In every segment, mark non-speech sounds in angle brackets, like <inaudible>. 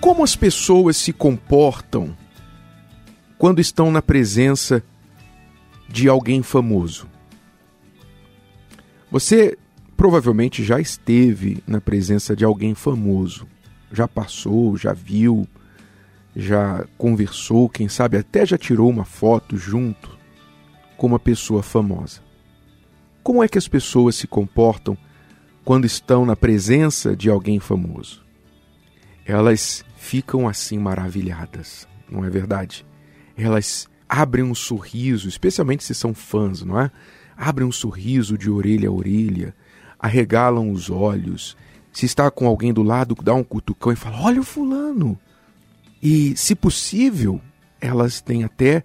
Como as pessoas se comportam quando estão na presença de alguém famoso? Você provavelmente já esteve na presença de alguém famoso, já passou, já viu, já conversou, quem sabe até já tirou uma foto junto com uma pessoa famosa. Como é que as pessoas se comportam quando estão na presença de alguém famoso? Elas ficam assim maravilhadas, não é verdade? Elas abrem um sorriso, especialmente se são fãs, não é? Abrem um sorriso de orelha a orelha, arregalam os olhos. Se está com alguém do lado, dá um cutucão e fala: Olha o fulano. E, se possível, elas têm até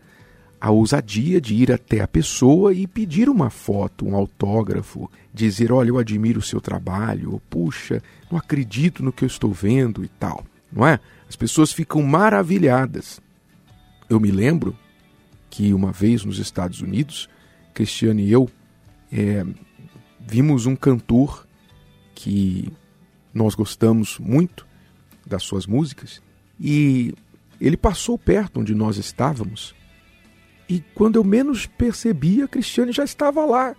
a ousadia de ir até a pessoa e pedir uma foto, um autógrafo, dizer: Olha, eu admiro o seu trabalho, ou puxa, não acredito no que eu estou vendo e tal não é? As pessoas ficam maravilhadas. Eu me lembro que uma vez nos Estados Unidos, Cristiano e eu é, vimos um cantor que nós gostamos muito das suas músicas e ele passou perto onde nós estávamos e quando eu menos percebia, Cristiane já estava lá,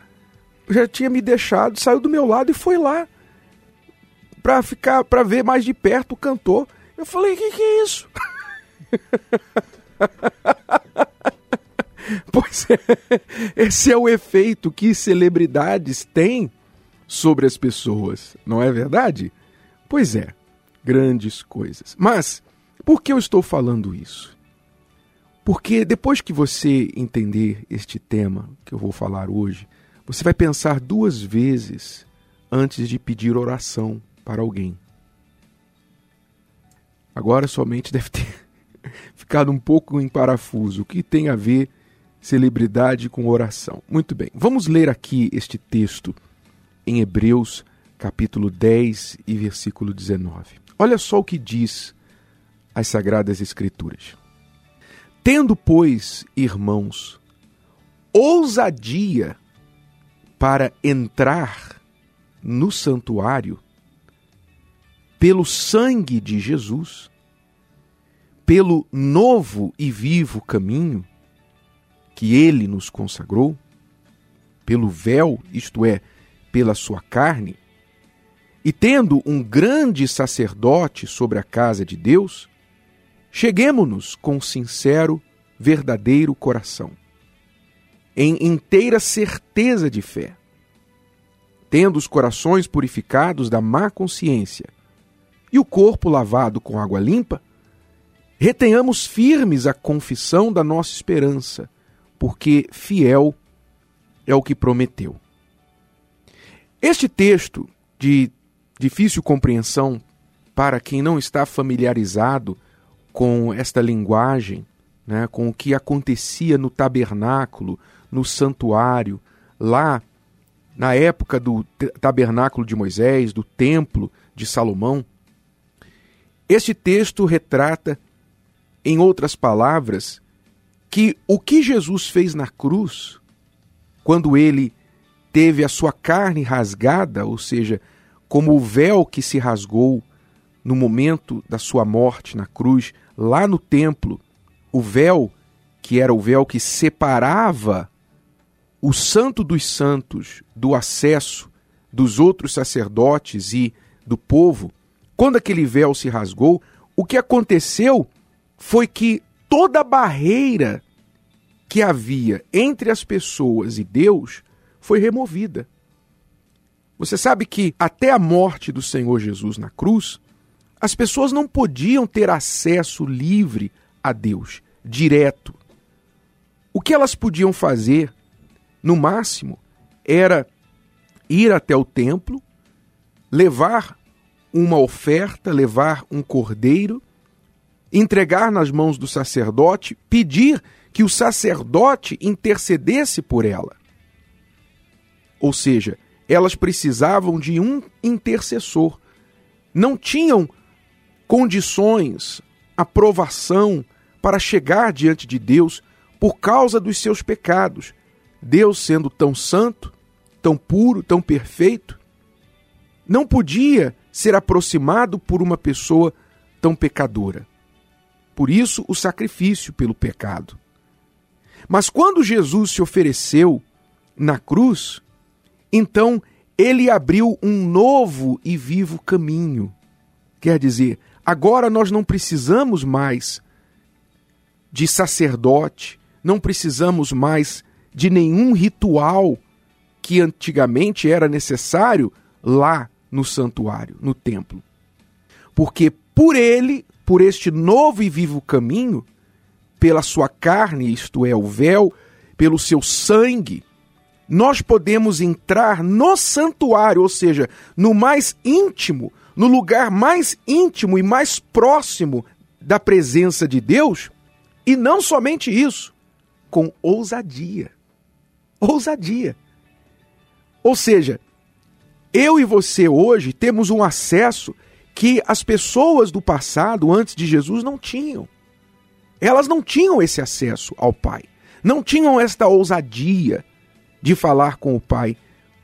já tinha me deixado, saiu do meu lado e foi lá para ficar, para ver mais de perto o cantor. Eu falei, o que, que é isso? <laughs> pois é, esse é o efeito que celebridades têm sobre as pessoas, não é verdade? Pois é, grandes coisas. Mas, por que eu estou falando isso? Porque depois que você entender este tema que eu vou falar hoje, você vai pensar duas vezes antes de pedir oração para alguém. Agora somente deve ter <laughs> ficado um pouco em parafuso. O que tem a ver celebridade com oração? Muito bem, vamos ler aqui este texto em Hebreus, capítulo 10 e versículo 19. Olha só o que diz as Sagradas Escrituras. Tendo, pois, irmãos, ousadia para entrar no santuário, pelo sangue de Jesus, pelo novo e vivo caminho que ele nos consagrou, pelo véu, isto é, pela sua carne, e tendo um grande sacerdote sobre a casa de Deus, cheguemo-nos com sincero, verdadeiro coração, em inteira certeza de fé, tendo os corações purificados da má consciência e o corpo lavado com água limpa, retenhamos firmes a confissão da nossa esperança, porque fiel é o que prometeu. Este texto, de difícil compreensão para quem não está familiarizado com esta linguagem, né, com o que acontecia no tabernáculo, no santuário, lá na época do tabernáculo de Moisés, do templo de Salomão, este texto retrata, em outras palavras, que o que Jesus fez na cruz, quando ele teve a sua carne rasgada, ou seja, como o véu que se rasgou no momento da sua morte na cruz, lá no templo, o véu que era o véu que separava o santo dos santos do acesso dos outros sacerdotes e do povo, quando aquele véu se rasgou, o que aconteceu foi que toda a barreira que havia entre as pessoas e Deus foi removida. Você sabe que até a morte do Senhor Jesus na cruz, as pessoas não podiam ter acesso livre a Deus, direto. O que elas podiam fazer, no máximo, era ir até o templo, levar uma oferta, levar um cordeiro, entregar nas mãos do sacerdote, pedir que o sacerdote intercedesse por ela. Ou seja, elas precisavam de um intercessor. Não tinham condições, aprovação para chegar diante de Deus por causa dos seus pecados. Deus, sendo tão santo, tão puro, tão perfeito, não podia ser aproximado por uma pessoa tão pecadora. Por isso, o sacrifício pelo pecado. Mas quando Jesus se ofereceu na cruz, então ele abriu um novo e vivo caminho. Quer dizer, agora nós não precisamos mais de sacerdote, não precisamos mais de nenhum ritual que antigamente era necessário lá no santuário, no templo. Porque por ele, por este novo e vivo caminho, pela sua carne, isto é, o véu, pelo seu sangue, nós podemos entrar no santuário, ou seja, no mais íntimo, no lugar mais íntimo e mais próximo da presença de Deus, e não somente isso, com ousadia. Ousadia. Ou seja, eu e você hoje temos um acesso que as pessoas do passado, antes de Jesus, não tinham. Elas não tinham esse acesso ao Pai, não tinham esta ousadia de falar com o pai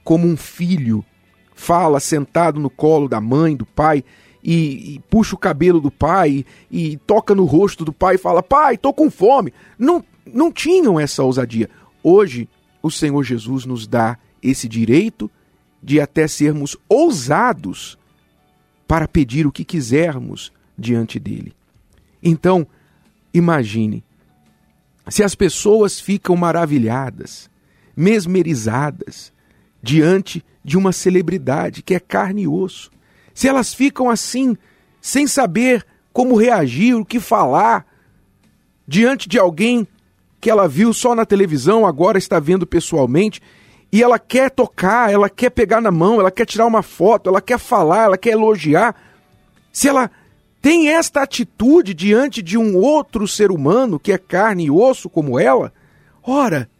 como um filho fala sentado no colo da mãe, do pai, e, e, puxa o cabelo do pai e, e toca no rosto do pai e fala: Pai, tô com fome. Não, não tinham essa ousadia. Hoje, o Senhor Jesus nos dá esse direito de até sermos ousados para pedir o que quisermos diante dele. Então, imagine, se as pessoas ficam maravilhadas mesmerizadas diante de uma celebridade que é carne e osso. Se elas ficam assim, sem saber como reagir, o que falar, diante de alguém que ela viu só na televisão, agora está vendo pessoalmente, e ela quer tocar, ela quer pegar na mão, ela quer tirar uma foto, ela quer falar, ela quer elogiar. Se ela tem esta atitude diante de um outro ser humano que é carne e osso como ela, ora,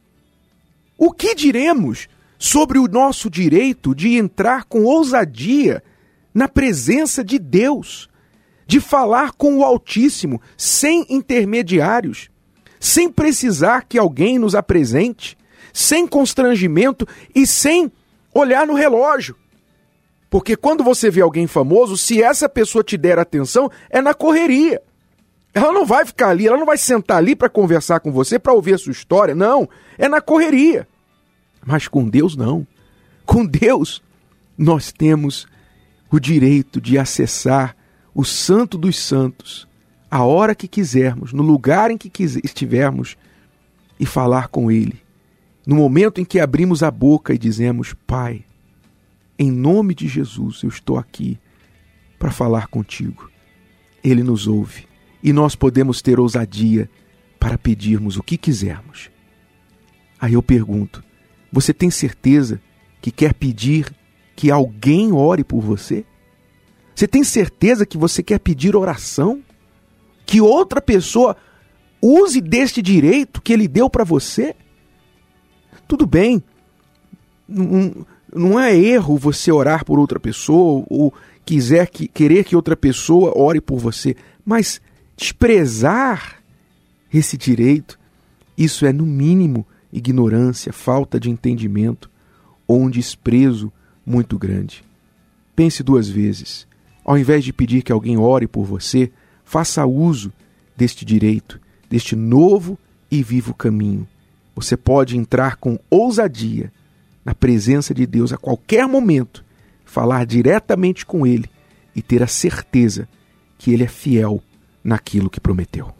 o que diremos sobre o nosso direito de entrar com ousadia na presença de Deus, de falar com o Altíssimo sem intermediários, sem precisar que alguém nos apresente, sem constrangimento e sem olhar no relógio? Porque quando você vê alguém famoso, se essa pessoa te der atenção, é na correria. Ela não vai ficar ali, ela não vai sentar ali para conversar com você, para ouvir a sua história. Não, é na correria. Mas com Deus não. Com Deus nós temos o direito de acessar o Santo dos Santos a hora que quisermos, no lugar em que estivermos e falar com Ele. No momento em que abrimos a boca e dizemos: Pai, em nome de Jesus eu estou aqui para falar contigo. Ele nos ouve e nós podemos ter ousadia para pedirmos o que quisermos. Aí eu pergunto: você tem certeza que quer pedir que alguém ore por você? Você tem certeza que você quer pedir oração? Que outra pessoa use deste direito que ele deu para você? Tudo bem, não, não é erro você orar por outra pessoa ou quiser que, querer que outra pessoa ore por você, mas desprezar esse direito, isso é no mínimo ignorância, falta de entendimento ou um desprezo muito grande. Pense duas vezes. Ao invés de pedir que alguém ore por você, faça uso deste direito, deste novo e vivo caminho. Você pode entrar com ousadia na presença de Deus a qualquer momento, falar diretamente com Ele e ter a certeza que Ele é fiel naquilo que prometeu.